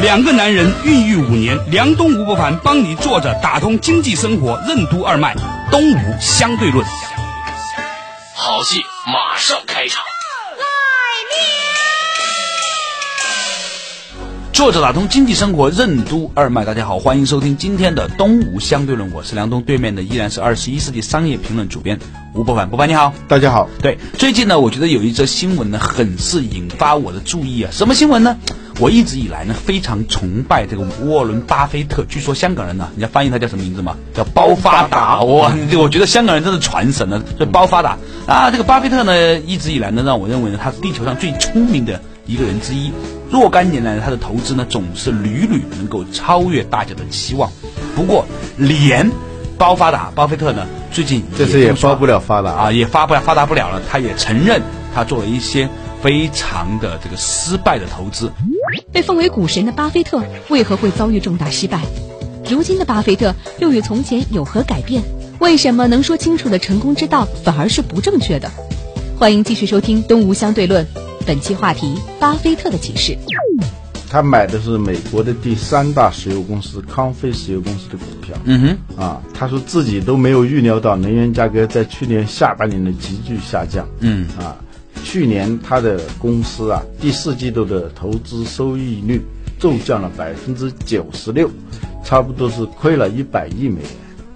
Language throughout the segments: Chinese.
两个男人孕育五年，梁东、吴伯凡帮你坐着打通经济生活任督二脉，东吴相对论。好戏马上开场。作者打通经济生活任督二脉，大家好，欢迎收听今天的东吴相对论，我是梁东，对面的依然是二十一世纪商业评论主编吴伯凡，伯凡你好，大家好。对，最近呢，我觉得有一则新闻呢，很是引发我的注意啊，什么新闻呢？我一直以来呢，非常崇拜这个沃伦巴菲特，据说香港人呢，你要翻译他叫什么名字嘛？叫包发达，哇，我觉得香港人真是传神了，这包发达啊，这个巴菲特呢，一直以来呢，让我认为呢，他是地球上最聪明的一个人之一。若干年来，他的投资呢总是屡屡能够超越大家的期望。不过，连包发达巴菲特呢，最近这次也包不了发达啊，也发不了发达不了了。他也承认，他做了一些非常的这个失败的投资。被奉为股神的巴菲特为何会遭遇重大失败？如今的巴菲特又与从前有何改变？为什么能说清楚的成功之道反而是不正确的？欢迎继续收听《东吴相对论》。本期话题：巴菲特的启示。他买的是美国的第三大石油公司康菲石油公司的股票。嗯哼，啊，他说自己都没有预料到能源价格在去年下半年的急剧下降。嗯，啊，去年他的公司啊，第四季度的投资收益率骤降了百分之九十六，差不多是亏了一百亿美元。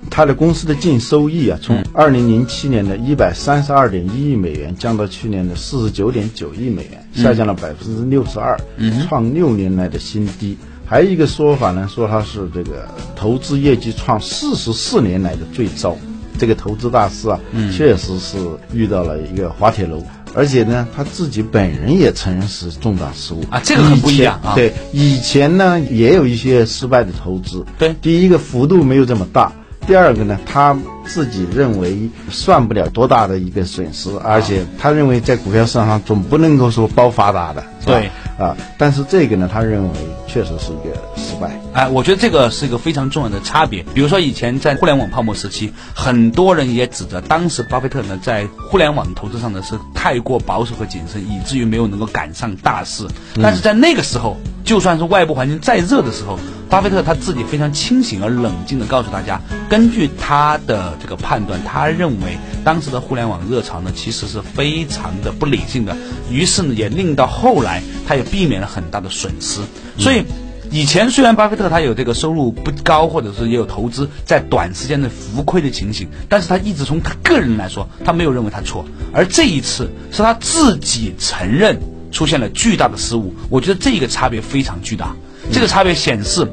他的公司的净收益啊，从二零零七年的一百三十二点一亿美元降到去年的四十九点九亿美元，下降了百分之六十二，创六年来的新低。还有一个说法呢，说他是这个投资业绩创四十四年来的最糟。这个投资大师啊，确实是遇到了一个滑铁卢，而且呢，他自己本人也承认是重大失误啊，这个很不一样啊。对，以前呢也有一些失败的投资，对，第一个幅度没有这么大。第二个呢，他自己认为算不了多大的一个损失，而且他认为在股票市场上总不能够说包发达的，对啊。但是这个呢，他认为确实是一个失败。哎，我觉得这个是一个非常重要的差别。比如说以前在互联网泡沫时期，很多人也指责当时巴菲特呢在互联网投资上呢是太过保守和谨慎，以至于没有能够赶上大势。但是在那个时候，就算是外部环境再热的时候，巴菲特他自己非常清醒而冷静地告诉大家，根据他的这个判断，他认为当时的互联网热潮呢其实是非常的不理性的，于是呢也令到后来他也避免了很大的损失。所以以前虽然巴菲特他有这个收入不高，或者是也有投资在短时间内浮亏的情形，但是他一直从他个人来说，他没有认为他错，而这一次是他自己承认。出现了巨大的失误，我觉得这个差别非常巨大。这个差别显示，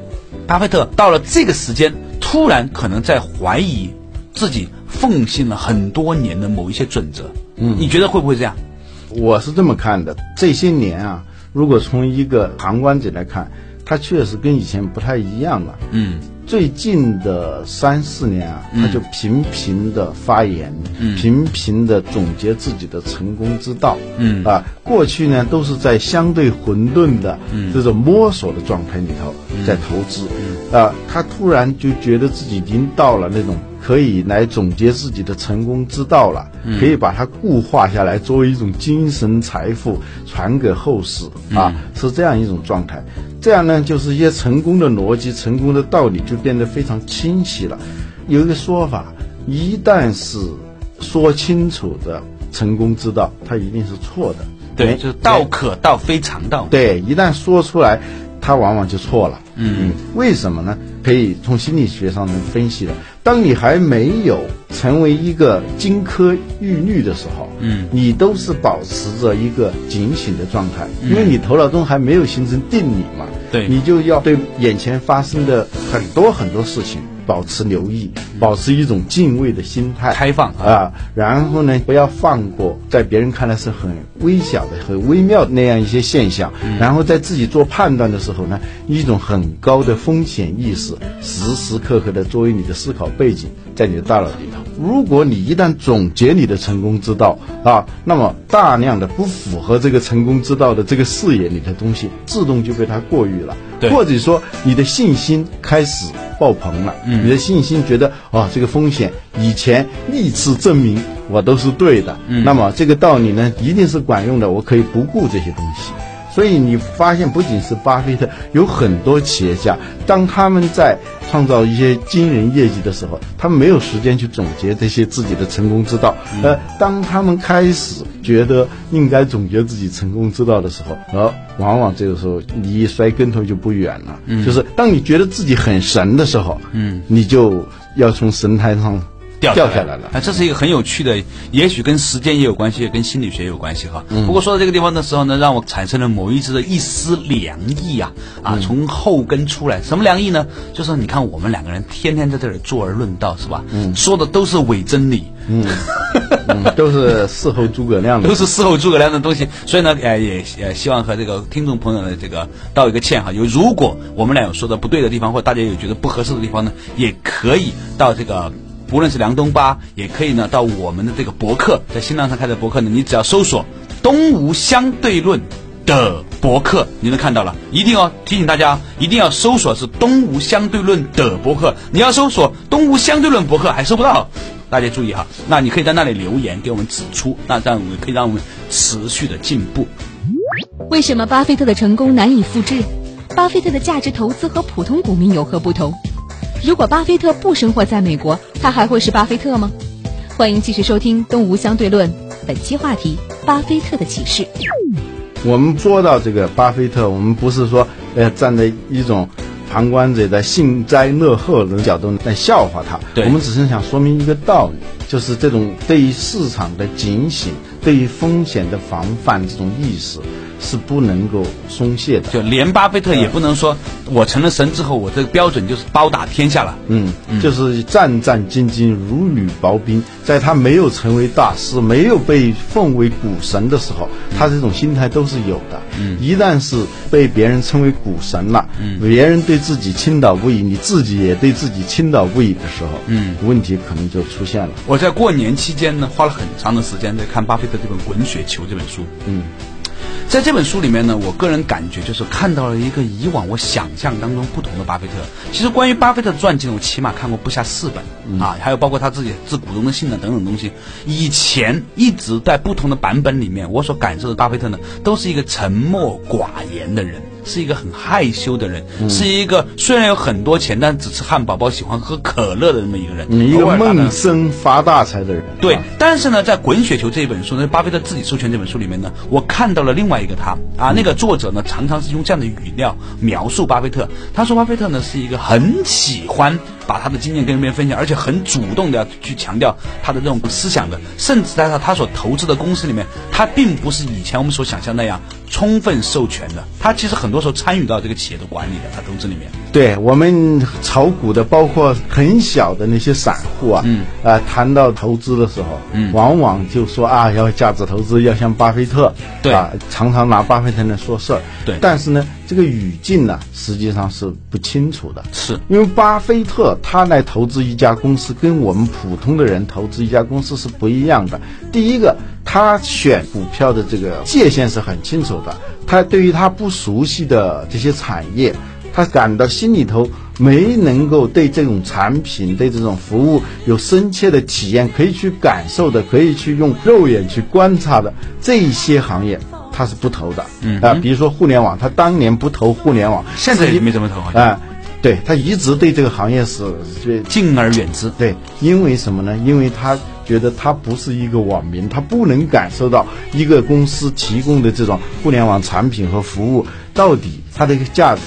巴菲特到了这个时间，突然可能在怀疑自己奉行了很多年的某一些准则。嗯，你觉得会不会这样？我是这么看的，这些年啊，如果从一个旁观者来看，他确实跟以前不太一样了。嗯。最近的三四年啊，他就频频的发言，频频的总结自己的成功之道。嗯啊，过去呢都是在相对混沌的这种摸索的状态里头在投资。啊，他突然就觉得自己已经到了那种。可以来总结自己的成功之道了，可以把它固化下来，作为一种精神财富传给后世啊，是这样一种状态。这样呢，就是一些成功的逻辑、成功的道理就变得非常清晰了。有一个说法，一旦是说清楚的成功之道，它一定是错的。对，就是道可道非常道。对，一旦说出来，它往往就错了。嗯，为什么呢？可以从心理学上能分析的。当你还没有成为一个金科玉律的时候，嗯，你都是保持着一个警醒的状态，因为你头脑中还没有形成定理嘛。对，你就要对眼前发生的很多很多事情保持留意，保持一种敬畏的心态，开放。啊，然后呢，不要放过在别人看来是很微小的、很微妙的那样一些现象，然后在自己做判断的时候呢，一种很高的风险意识，时时刻刻的作为你的思考背景，在你的大脑里头。如果你一旦总结你的成功之道啊，那么大量的不符合这个成功之道的这个视野里的东西，自动就被它过滤了，对。或者说你的信心开始爆棚了，嗯。你的信心觉得哦，这个风险以前历次证明我都是对的，嗯那么这个道理呢一定是管用的，我可以不顾这些东西。所以你发现，不仅是巴菲特，有很多企业家，当他们在创造一些惊人业绩的时候，他们没有时间去总结这些自己的成功之道。呃，当他们开始觉得应该总结自己成功之道的时候，呃，往往这个时候离摔跟头就不远了。就是当你觉得自己很神的时候，嗯，你就要从神台上掉掉下来了。啊，这是一个很有趣的，也许跟时间也有关系，也跟心理学也有关系哈。不过说到这个地方的时候呢，让我产生了某一丝的一丝凉意啊啊，从后跟出来。什么凉意呢？就是你看我们两个人天天在这里坐而论道，是吧？嗯，说的都是伪真理。嗯，都是事后诸葛亮的都。是事后诸葛亮的东西，所以呢，呃，也呃希望和这个听众朋友呢，这个道一个歉哈。有如果我们俩有说的不对的地方，或大家有觉得不合适的地方呢，也可以到这个。不论是梁东吧，也可以呢到我们的这个博客，在新浪上开的博客呢，你只要搜索“东吴相对论”的博客，你能看到了。一定要提醒大家，一定要搜索是“东吴相对论”的博客。你要搜索“东吴相对论”博客还搜不到，大家注意哈。那你可以在那里留言给我们指出，那这样我们可以让我们持续的进步。为什么巴菲特的成功难以复制？巴菲特的价值投资和普通股民有何不同？如果巴菲特不生活在美国，他还会是巴菲特吗？欢迎继续收听《东吴相对论》，本期话题：巴菲特的启示。我们说到这个巴菲特，我们不是说呃站在一种旁观者在幸灾乐祸的角度来笑话他，对。我们只是想说明一个道理，就是这种对于市场的警醒、对于风险的防范这种意识是不能够松懈的。就连巴菲特也不能说，我成了神之后，我这个标准就是包打天下了。嗯，就是战战兢兢，如履薄冰。在他没有成为大师、没有被奉为股神的时候，他这种心态都是有的。嗯，一旦是被别人称为股神了，嗯，别人对自己倾倒不已，你自己也对自己倾倒不已的时候，嗯，问题可能就出现了。我在过年期间呢，花了很长的时间在看巴菲特这本《滚雪球》这本书。嗯，在这本书里面呢，我个人感觉就是看到了一个以往我想象当中不同的巴菲特。其实关于巴菲特的传记呢，我起码看过不下四本、啊，还有包括他自己致股东的信啊等等东西。以前一直在不同的版本里面，我所感受的巴菲特呢，都是一个沉默寡言的人。是一个很害羞的人，是一个虽然有很多钱，但只吃汉堡包、喜欢喝可乐的那么一个人。你一个偶尔他呢梦生发大财的人，对啊，但是呢，在《滚雪球》这一本书，呢巴菲特自己授权这本书里面呢，我看到了另外一个他。啊，那个作者呢，常常是用这样的语料描述巴菲特。他说，巴菲特呢是一个很喜欢把他的经验跟别人分享，而且很主动的要去强调他的这种思想的，甚至在他他所投资的公司里面，他并不是以前我们所想象那样充分授权的，他其实很多时候参与到这个企业的管理的，他投资里面。对我们炒股的，包括很小的那些散户啊，嗯，啊，谈到投资的时候，嗯往往就说啊，要价值投资，要像巴菲特，对啊，常常拿巴菲特来说事儿，对但是呢，这个语境呢，实际上是不清楚的，是因为巴菲特他来投资一家公司，跟我们普通的人投资一家公司是不一样的。第一个，他选股票的这个界限是很清楚的，他对于他不熟悉的这些产业。他感到心里头没能够对这种产品、对这种服务有深切的体验，可以去感受的，可以去用肉眼去观察的这一些行业，他是不投的。嗯啊、比如说互联网，他当年不投互联网，现在也没怎么投，啊、对他一直对这个行业是是敬而远之。对，因为什么呢？因为他觉得他不是一个网民，他不能感受到一个公司提供的这种互联网产品和服务到底它的一个价值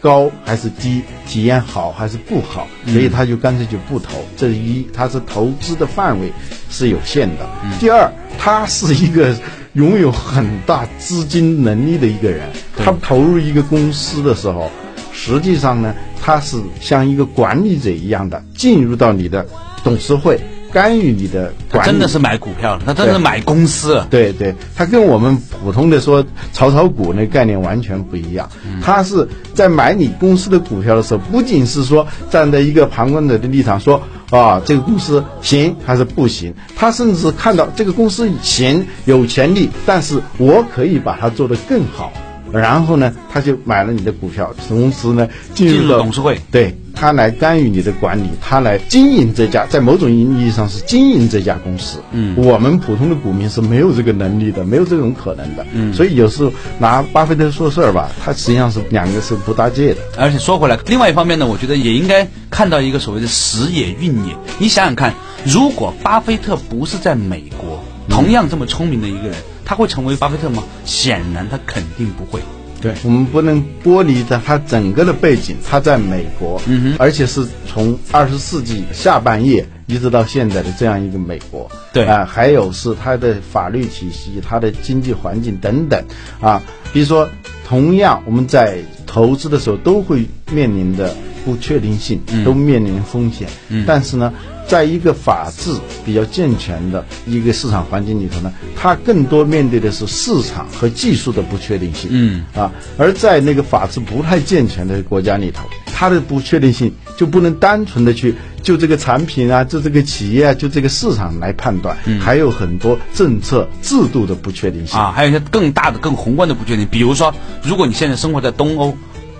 高还是低，体验好还是不好，所以他就干脆就不投。这是一，他是投资的范围是有限的。第二，他是一个拥有很大资金能力的一个人，他投入一个公司的时候。实际上呢，他是像一个管理者一样的进入到你的董事会。干预你的管理，他真的是买股票了，他真的是买公司了。对对，他跟我们普通的说炒炒股那概念完全不一样。他是在买你公司的股票的时候，不仅是说站在一个旁观者的立场说啊这个公司行还是不行，他甚至看到这个公司行有潜力，但是我可以把它做得更好。然后呢，他就买了你的股票，同时呢进入了董事会，对他来干预你的管理，他来经营这家，在某种意义上是经营这家公司。嗯，我们普通的股民是没有这个能力的，没有这种可能的。嗯，所以有时候拿巴菲特说事儿吧，他实际上是两个是不搭界的。而且说回来，另外一方面呢，我觉得也应该看到一个所谓的时也运也。你想想看，如果巴菲特不是在美国，同样这么聪明的一个人。他会成为巴菲特吗？显然他肯定不会。对我们不能剥离的他整个的背景，他在美国，嗯哼，而且是从二十世纪下半叶一直到现在的这样一个美国。对啊，还有是他的法律体系、他的经济环境等等啊。比如说，同样我们在投资的时候都会面临的不确定性，都面临风险。嗯，但是呢。在一个法治比较健全的一个市场环境里头呢，它更多面对的是市场和技术的不确定性。嗯啊，而在那个法治不太健全的国家里头，它的不确定性就不能单纯的去就这个产品啊，就这个企业啊，就这个市场来判断，还有很多政策制度的不确定性啊，还有一些更大的、更宏观的不确定。比如说，如果你现在生活在东欧，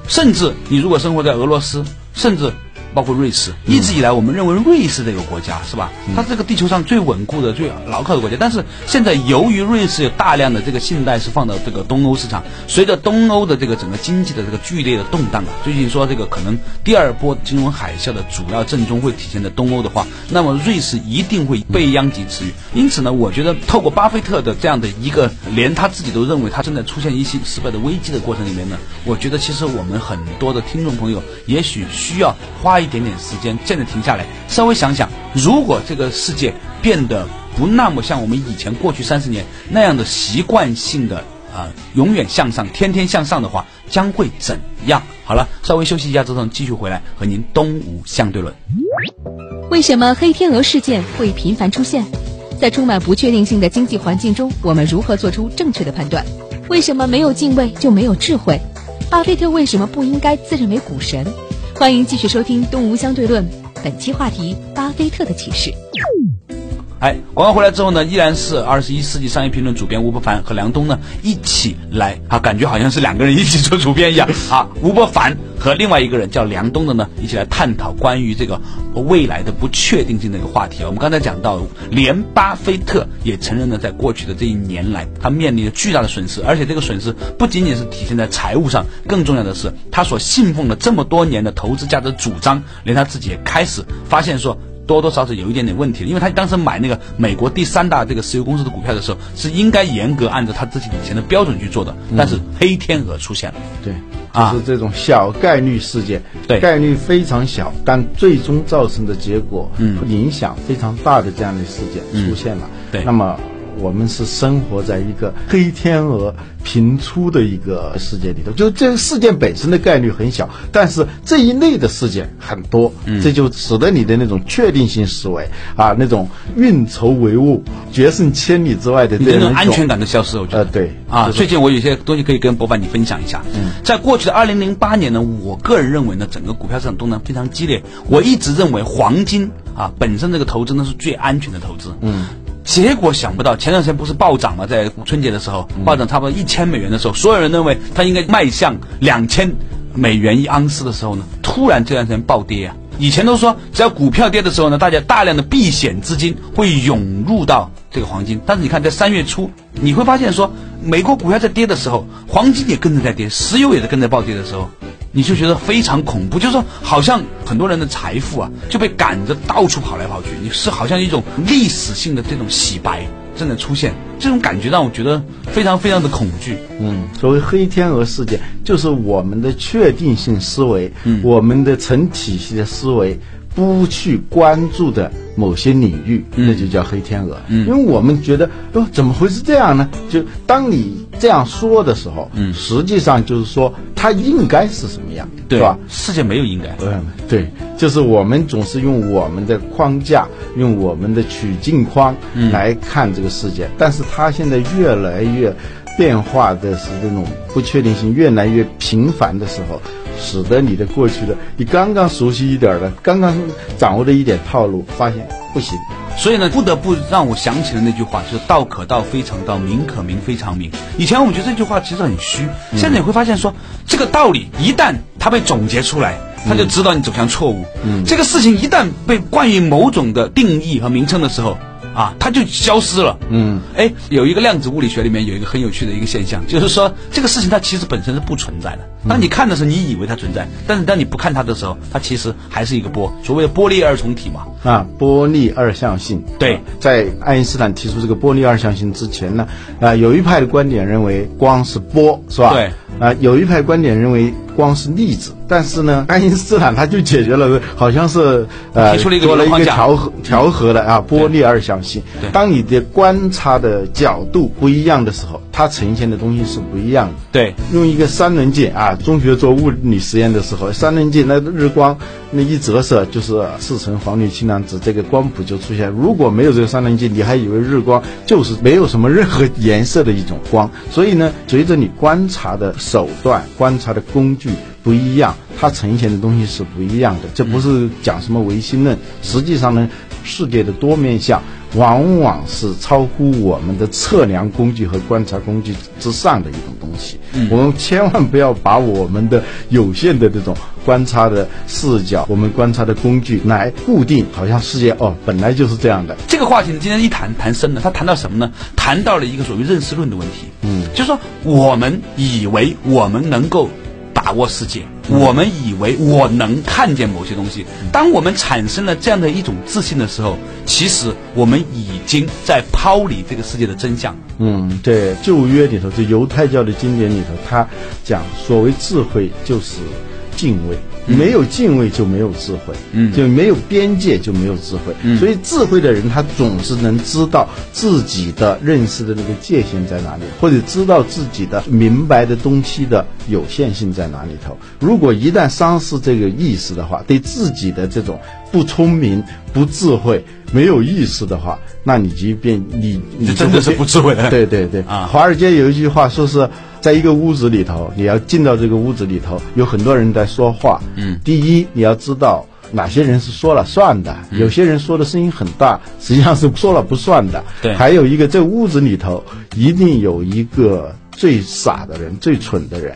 甚至你如果生活在俄罗斯，甚至。包括瑞士，一直以来我们认为瑞士这个国家是吧？它这个地球上最稳固的、最牢靠的国家。但是现在由于瑞士有大量的这个信贷是放到这个东欧市场，随着东欧的这个整个经济的这个剧烈的动荡啊，最近说这个可能第二波金融海啸的主要震中会体现在东欧的话，那么瑞士一定会被殃及池鱼。因此呢，我觉得透过巴菲特的这样的一个连他自己都认为他正在出现一些失败的危机的过程里面呢，我觉得其实我们很多的听众朋友也许需要花。一点点时间，现在停下来，稍微想想，如果这个世界变得不那么像我们以前过去三十年那样的习惯性的啊，永远向上，天天向上的话，将会怎样？好了，稍微休息一下之后，继续回来和您东吴相对论。为什么黑天鹅事件会频繁出现？在充满不确定性的经济环境中，我们如何做出正确的判断？为什么没有敬畏就没有智慧？巴菲特为什么不应该自认为股神？欢迎继续收听《东吴相对论》，本期话题：巴菲特的启示。哎，广告回来之后呢，依然是二十一世纪商业评论主编吴伯凡和梁东呢一起来啊，感觉好像是两个人一起做主编一样啊。吴伯凡和另外一个人叫梁东的呢，一起来探讨关于这个未来的不确定性的一个话题啊。我们刚才讲到，连巴菲特也承认了，在过去的这一年来，他面临着巨大的损失，而且这个损失不仅仅是体现在财务上，更重要的是，他所信奉了这么多年的投资价值主张，连他自己也开始发现说。多多少少有一点点问题，因为他当时买那个美国第三大这个石油公司的股票的时候，是应该严格按照他自己以前的标准去做的，但是黑天鹅出现了，对，就是这种小概率事件，对，概率非常小，但最终造成的结果，嗯，影响非常大的这样的事件出现了，对，那么。我们是生活在一个黑天鹅频出的一个世界里头，就这个事件本身的概率很小，但是这一类的事件很多，这就使得你的那种确定性思维啊，那种运筹帷幄、决胜千里之外的这种安全感的消失了。我觉得，对啊，最近我有些东西可以跟博凡你分享一下。嗯，在过去的二零零八年呢，我个人认为呢，整个股票市场动荡非常激烈。我一直认为黄金啊，本身这个投资呢是最安全的投资。嗯。结果想不到，前段时间不是暴涨吗？在春节的时候，暴涨差不多一千美元的时候，所有人认为它应该迈向两千美元一盎司的时候呢，突然这段时间暴跌啊！以前都说，只要股票跌的时候呢，大家大量的避险资金会涌入到这个黄金。但是你看，在三月初，你会发现说，美国股票在跌的时候，黄金也跟着在跌，石油也在跟着暴跌的时候。你就觉得非常恐怖，就是说，好像很多人的财富啊就被赶着到处跑来跑去，你是好像一种历史性的这种洗白正在出现，这种感觉让我觉得非常非常的恐惧。嗯，所谓黑天鹅事件，就是我们的确定性思维，嗯，我们的成体系的思维。不去关注的某些领域，那就叫黑天鹅。嗯因为我们觉得，哦，怎么会是这样呢？就当你这样说的时候，嗯实际上就是说它应该是什么样，对吧？世界没有应该。嗯，对，就是我们总是用我们的框架，用我们的取境框来看这个世界，但是它现在越来越变化的是这种不确定性越来越频繁的时候，使得你的过去的你刚刚熟悉一点的、刚刚掌握的一点套路，发现不行。所以呢，不得不让我想起了那句话，就是“道可道，非常道；名可名，非常名”。以前我们觉得这句话其实很虚，现在你会发现说，这个道理一旦它被总结出来，它就指导你走向错误。嗯，这个事情一旦被冠以某种的定义和名称的时候，啊，它就消失了。嗯，哎，有一个量子物理学里面有一个很有趣的一个现象，就是说这个事情它其实本身是不存在的。当你看的时候，你以为它存在，但是当你不看它的时候，它其实还是一个波，所谓的波粒二重体嘛。啊，波粒二象性。对在爱因斯坦提出这个波粒二象性之前呢，啊，有一派的观点认为光是波，是吧？对。啊，有一派观点认为光是粒子，但是呢，爱因斯坦他就解决了，好像是呃提出了一个做了一个调和调和的啊，波粒二象性。当你的观察的角度不一样的时候，它呈现的东西是不一样的。对，用一个三棱镜啊，中学做物理实验的时候，三棱镜那日光那一折射就是四层黄绿青蓝紫，这个光谱就出现。如果没有这个三棱镜，你还以为日光就是没有什么任何颜色的一种光。所以呢，随着你观察的手段、观察的工具不一样，它呈现的东西是不一样的。这不是讲什么唯心论，实际上呢，世界的多面相。往往是超乎我们的测量工具和观察工具之上的一种东西。我们千万不要把我们的有限的这种观察的视角、我们观察的工具来固定，好像世界哦本来就是这样的。这个话题呢，今天一谈谈深了，他谈到什么呢？谈到了一个所谓认识论的问题。嗯，就是说我们以为我们能够把握世界，我们以为我能看见某些东西。当我们产生了这样的一种自信的时候，其实我们已经在抛离这个世界的真相。嗯，对旧约里头，这犹太教的经典里头，他讲所谓智慧就是敬畏。没有敬畏就没有智慧，嗯就没有边界就没有智慧。嗯所以智慧的人他总是能知道自己的认识的那个界限在哪里，或者知道自己的明白的东西的有限性在哪里头。如果一旦丧失这个意识的话，对自己的这种不聪明、不智慧、没有意识的话，那你即便你你真的是不智慧的 对对对啊华尔街有一句话说是。在一个屋子里头，你要进到这个屋子里头，有很多人在说话。嗯，第一，你要知道哪些人是说了算的，有些人说的声音很大，实际上是说了不算的。对还有一个，这屋子里头一定有一个最傻的人、最蠢的人。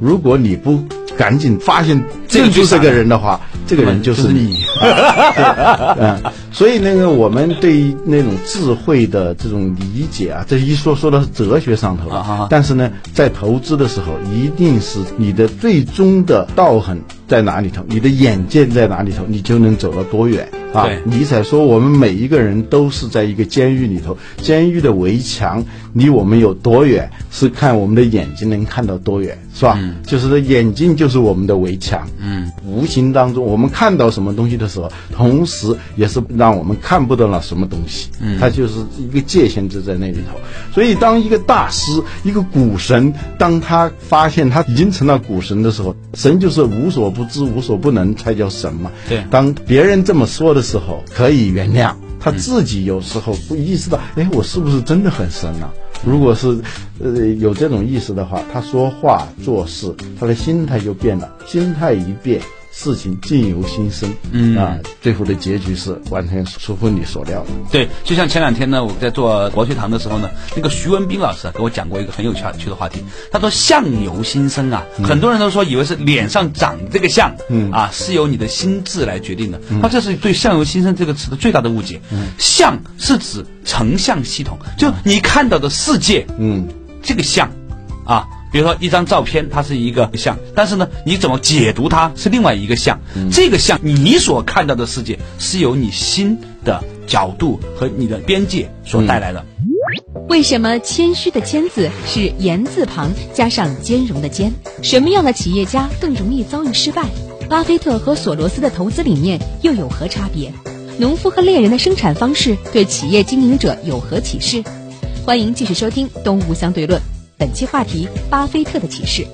如果你不赶紧发现这个认出这个人的话，这个人就是就是你。嗯，所以那个我们对于那种智慧的这种理解啊，这一说说到哲学上头但是呢，在投资的时候，一定是你的最终的道行在哪里头，你的眼界在哪里头，你就能走到多远啊对。尼采说，我们每一个人都是在一个监狱里头，监狱的围墙离我们有多远，是看我们的眼睛能看到多远，是吧？就是说眼睛就是我们的围墙。嗯，无形当中，我们看到什么东西的时候，同时也是让我们看不到了什么东西。嗯，它就是一个界限就在那里头。所以，当一个大师、一个股神，当他发现他已经成了股神的时候，神就是无所不知、无所不能，才叫神嘛。对当别人这么说的时候，可以原谅。他自己有时候不意识到，哎，我是不是真的很神呢、如果是，呃，有这种意识的话，他说话做事，他的心态就变了。心态一变，事情尽由心生。嗯啊，最后的结局是完全出乎你所料的。对，就像前两天呢，我在做国学堂的时候呢，那个徐文斌老师啊给我讲过一个很有趣趣的话题。他说“相由心生”啊，很多人都说以为是脸上长这个相，嗯啊是由你的心智来决定的。他这是对“相由心生”这个词的最大的误解。嗯相是指成像系统，就你看到的世界，嗯这个相，啊，比如说一张照片，它是一个像，但是呢，你怎么解读它是另外一个像。这个像你所看到的世界是由你心的角度和你的边界所带来的。为什么谦虚的“谦”字是言字旁加上兼容的“兼”？什么样的企业家更容易遭遇失败？巴菲特和索罗斯的投资理念又有何差别？农夫和猎人的生产方式对企业经营者有何启示？欢迎继续收听《东吴相对论》，本期话题：巴菲特的启示。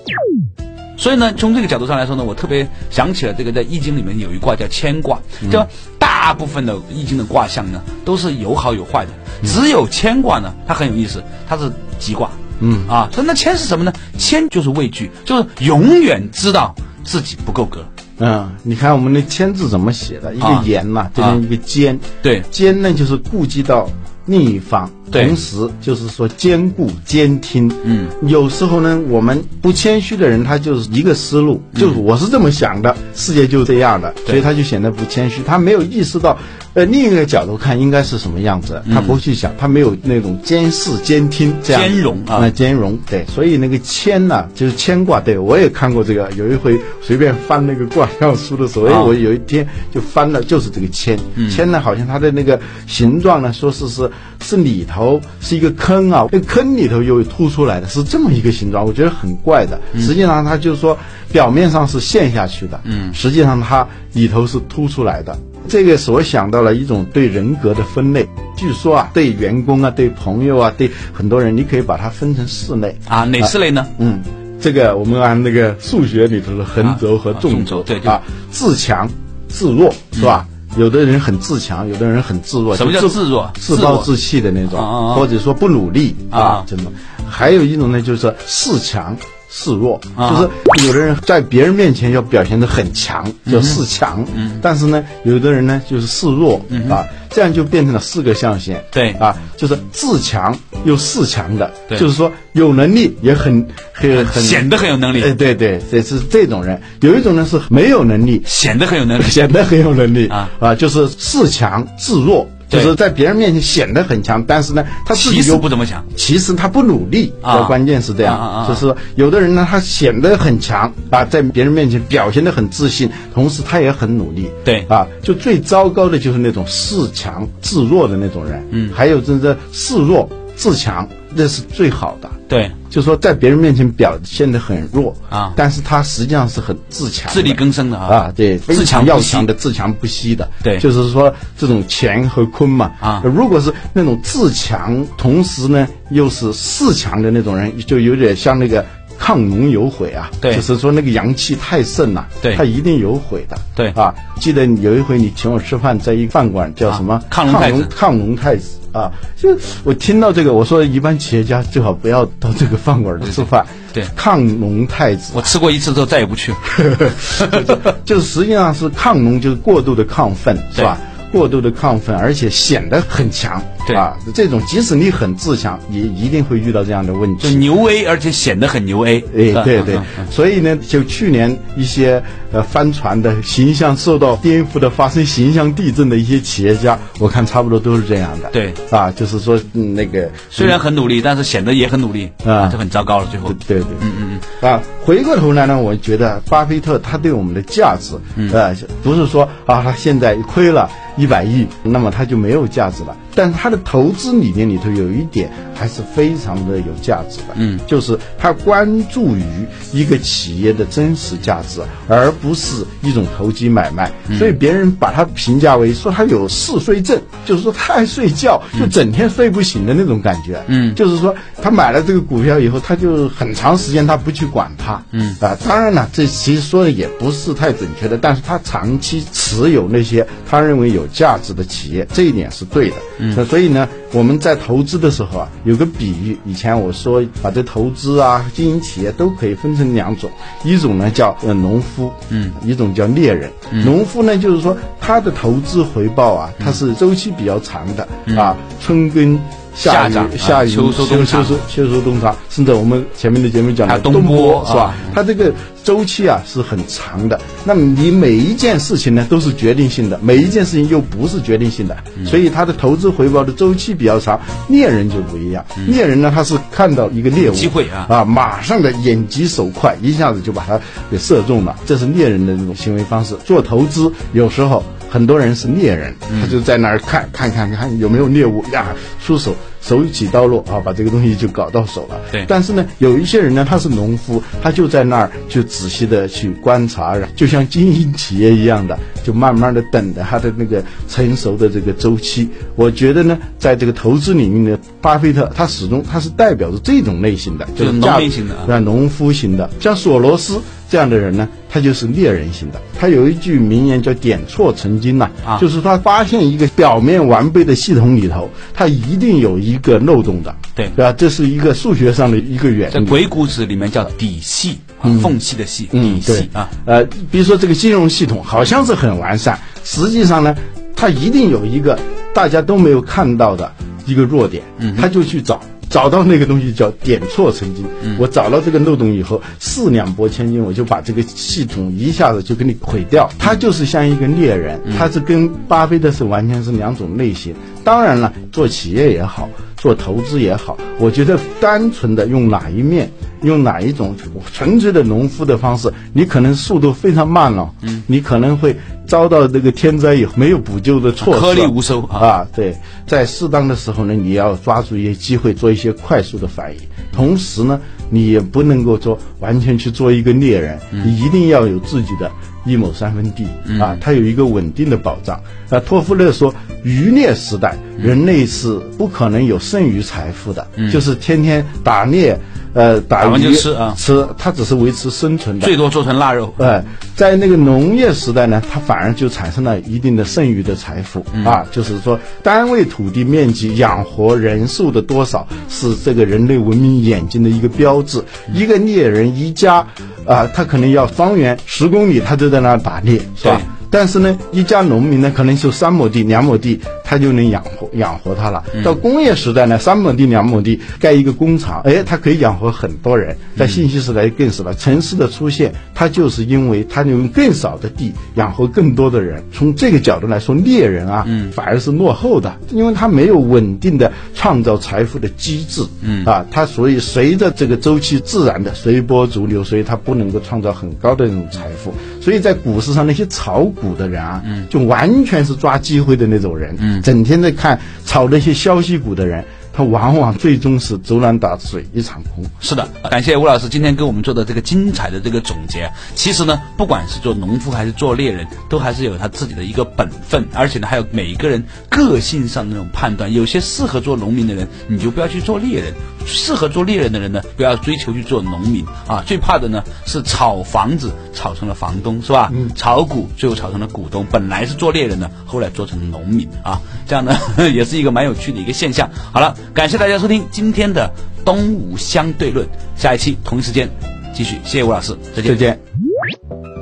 所以呢，从这个角度上来说呢，我特别想起了这个在易经里面有一卦叫牵卦，就大部分的易经的卦象呢都是有好有坏的，只有牵卦呢，它很有意思，它是吉卦。嗯啊，所以那谦是什么呢？谦就是畏惧，就是永远知道自己不够格。嗯，你看我们的谦字怎么写的？一个啊言呐、这边一个尖。对尖呢就是顾及到另一方，对同时就是说兼顾、监听。嗯，有时候呢，我们不谦虚的人，他就是一个思路，就是我是这么想的，世界就是这样的，所以他就显得不谦虚，他没有意识到，呃，另一个角度看应该是什么样子，他不去想，他没有那种监视、监听这样兼容啊。那兼容对，所以那个谦呐、就是牵挂。对我也看过这个，有一回随便翻那个卦象书的时候，我有一天就翻了，就是这个谦。谦呢，好像它的那个形状呢，说是是是里头是一个坑啊，那个坑里头又凸出来的，是这么一个形状，我觉得很怪的。实际上它就是说表面上是陷下去的，嗯，实际上它里头是凸出来的。这个使我想到了一种对人格的分类。据说啊，对员工啊，对朋友啊，对很多人，你可以把它分成四类。啊，哪四类呢？嗯，这个我们按那个数学里头的横轴和啊纵轴，啊，自强自弱是吧？有的人很自强，有的人很自弱。什么叫自弱自暴自弃的那种，或者说不努力啊啊，这种。还有一种呢，就是恃强示弱，啊就是有的人在别人面前要表现得很强，叫示强，嗯但是呢，有的人呢就是示弱啊，这样就变成了四个象限。对啊，就是自强又示强的，对就是说有能力也很很很显得很有能力哎，对对，这是这种人。有一种呢是没有能力，显得很有能力。显得很有能力啊啊，就是恃强自弱，就是在别人面前显得很强，但是呢，他自己其实又不怎么强，其实他不努力，啊。关键是这样，啊啊啊。就是说有的人呢，他显得很强啊，在别人面前表现得很自信，同时他也很努力，对。啊，就最糟糕的就是那种恃强自弱的那种人，嗯，还有就是恃弱自强，那是最好的。对，就是说，在别人面前表现得很弱啊。但是他实际上是很自强、自力更生的啊。啊，对，自强不息。要强的、自强不息的，对。就是说这种乾和坤嘛。啊。如果是那种自强，同时呢又是恃强的那种人，就有点像那个亢龙有悔啊，对。就是说那个阳气太盛了，对。他一定有悔的，对。啊，记得有一回你请我吃饭，在一个饭馆叫什么？啊亢龙太子。亢龙太子。啊，就我听到这个，我说一般企业家最好不要到这个饭馆吃饭。对。亢龙太子，我吃过一次之后再也不去。了。就是实际上是亢龙，就是过度的亢奋，是吧？过度的亢奋，而且显得很强，对啊，这种即使你很自强，也一定会遇到这样的问题。就牛 A，而且显得很牛 A。哎，对对所以呢，就去年一些呃帆船的形象受到颠覆的、发生形象地震的一些企业家，我看差不多都是这样的。对啊，就是说、嗯、那个虽然很努力，但是显得也很努力啊就很糟糕了。最后，对对，嗯嗯嗯，啊，回过头来呢，我觉得巴菲特他对我们的价值，呃，不是说啊，他现在亏了一百亿，那么他就没有价值了。但他的投资理念里头有一点还是非常的有价值的，嗯，就是他关注于一个企业的真实价值，而不是一种投机买卖。所以别人把他评价为说他有嗜睡症，就是说他爱睡觉，就整天睡不醒的那种感觉。嗯就是说他买了这个股票以后，他就很长时间他不去管它。嗯啊，当然了，这其实说的也不是太准确的，但是他长期持有那些他认为有价值的企业，这一点是对的。嗯，所以呢，我们在投资的时候啊，有个比喻，以前我说把这投资啊、经营企业都可以分成两种，一种呢叫呃农夫，嗯，一种叫猎人。农夫呢，就是说他的投资回报啊，它是周期比较长的、啊，春耕。夏雨夏长啊夏雨秋收秋收秋收冬藏，甚至我们前面的节目讲的冬播是吧啊？它这个周期啊是很长的。那么你每一件事情呢都是决定性的，每一件事情又不是决定性的，嗯所以它的投资回报的周期比较长。猎人就不一样，猎人呢他是看到一个猎物嗯机会啊啊，马上的眼疾手快，一下子就把它给射中了，这是猎人的这种行为方式。做投资有时候很多人是猎人，他就在那儿看看看看有没有猎物呀，出手手起刀落啊，把这个东西就搞到手了。对但是呢，有一些人呢，他是农夫，他就在那儿就仔细的去观察，就像经营企业一样的，就慢慢的等着他的那个成熟的这个周期。我觉得呢，在这个投资领域呢，巴菲特他始终他是代表着这种类型的，就是农价民型的啊啊，农夫型的。像索罗斯这样的人呢，他就是猎人型的。他有一句名言叫“点错成金”呐，啊就是他发现一个表面完备的系统里头，他一定有一个漏洞的，对对吧？这是一个数学上的一个原理。在鬼谷子里面叫底细，啊缝隙的隙，嗯底，细对啊。，呃，比如说这个金融系统好像是很完善，实际上呢，它一定有一个大家都没有看到的一个弱点，嗯，他就去找。找到那个东西叫点错成金，我找到这个漏洞以后，四两拨千斤，我就把这个系统一下子就给你毁掉。他就是像一个猎人，他是跟巴菲特是完全是两种类型。当然了，做企业也好，做投资也好，我觉得单纯的用哪一面，用哪一种纯粹的农夫的方式，你可能速度非常慢了，嗯，你可能会遭到这个天灾以后没有补救的措施，颗粒无收啊。啊！对，在适当的时候呢，你要抓住一些机会，做一些快速的反应，同时呢，你也不能够说完全去做一个猎人，你一定要有自己的一亩三分地、啊，它有一个稳定的保障。啊，托夫勒说，渔猎时代人类是不可能有剩余财富的，就是天天打猎，呃，打打完就鱼吃啊吃，它只是维持生存的。最多做成腊肉。呃，在那个农业时代呢，它反而就产生了一定的剩余的财富、啊，就是说单位土地面积养活人数的多少是这个人类文明演进的一个标志。一个猎人一家啊，他可能要方圆十公里，他都在那打猎，是吧？但是呢，一家农民呢，可能就三亩地、两亩地，他就能养活养活他了。到工业时代呢，三亩地、两亩地盖一个工厂，哎，它可以养活很多人。在信息时代更是了，城市的出现，它就是因为它用更少的地养活更多的人。从这个角度来说，猎人啊，反而是落后的，因为他没有稳定的创造财富的机制。嗯啊，他所以随着这个周期自然的随波逐流，所以他不能够创造很高的那种财富。所以在股市上那些炒股的人啊，就完全是抓机会的那种人，嗯，整天在看炒那些消息股的人，他往往最终是竹篮打水一场空。是的，感谢吴老师今天给我们做的这个精彩的这个总结。其实呢，不管是做农夫还是做猎人，都还是有他自己的一个本分，而且呢，还有每一个人个性上的那种判断。有些适合做农民的人，你就不要去做猎人；适合做猎人的人呢，不要追求去做农民啊。最怕的呢是炒房子炒成了房东，是吧？嗯炒股最后炒成了股东，本来是做猎人的，后来做成了农民啊。这样呢，也是一个蛮有趣的一个现象。好了，感谢大家收听今天的东吴相对论，下一期同一时间继续。谢谢吴老师，再见。再见。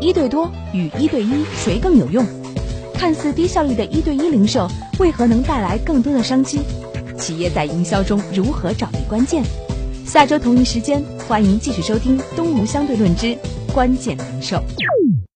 一对多与一对一谁更有用？看似低效率的一对一零售，为何能带来更多的商机？企业在营销中如何找对关键？下周同一时间，欢迎继续收听《东吴相对论之关键零售》。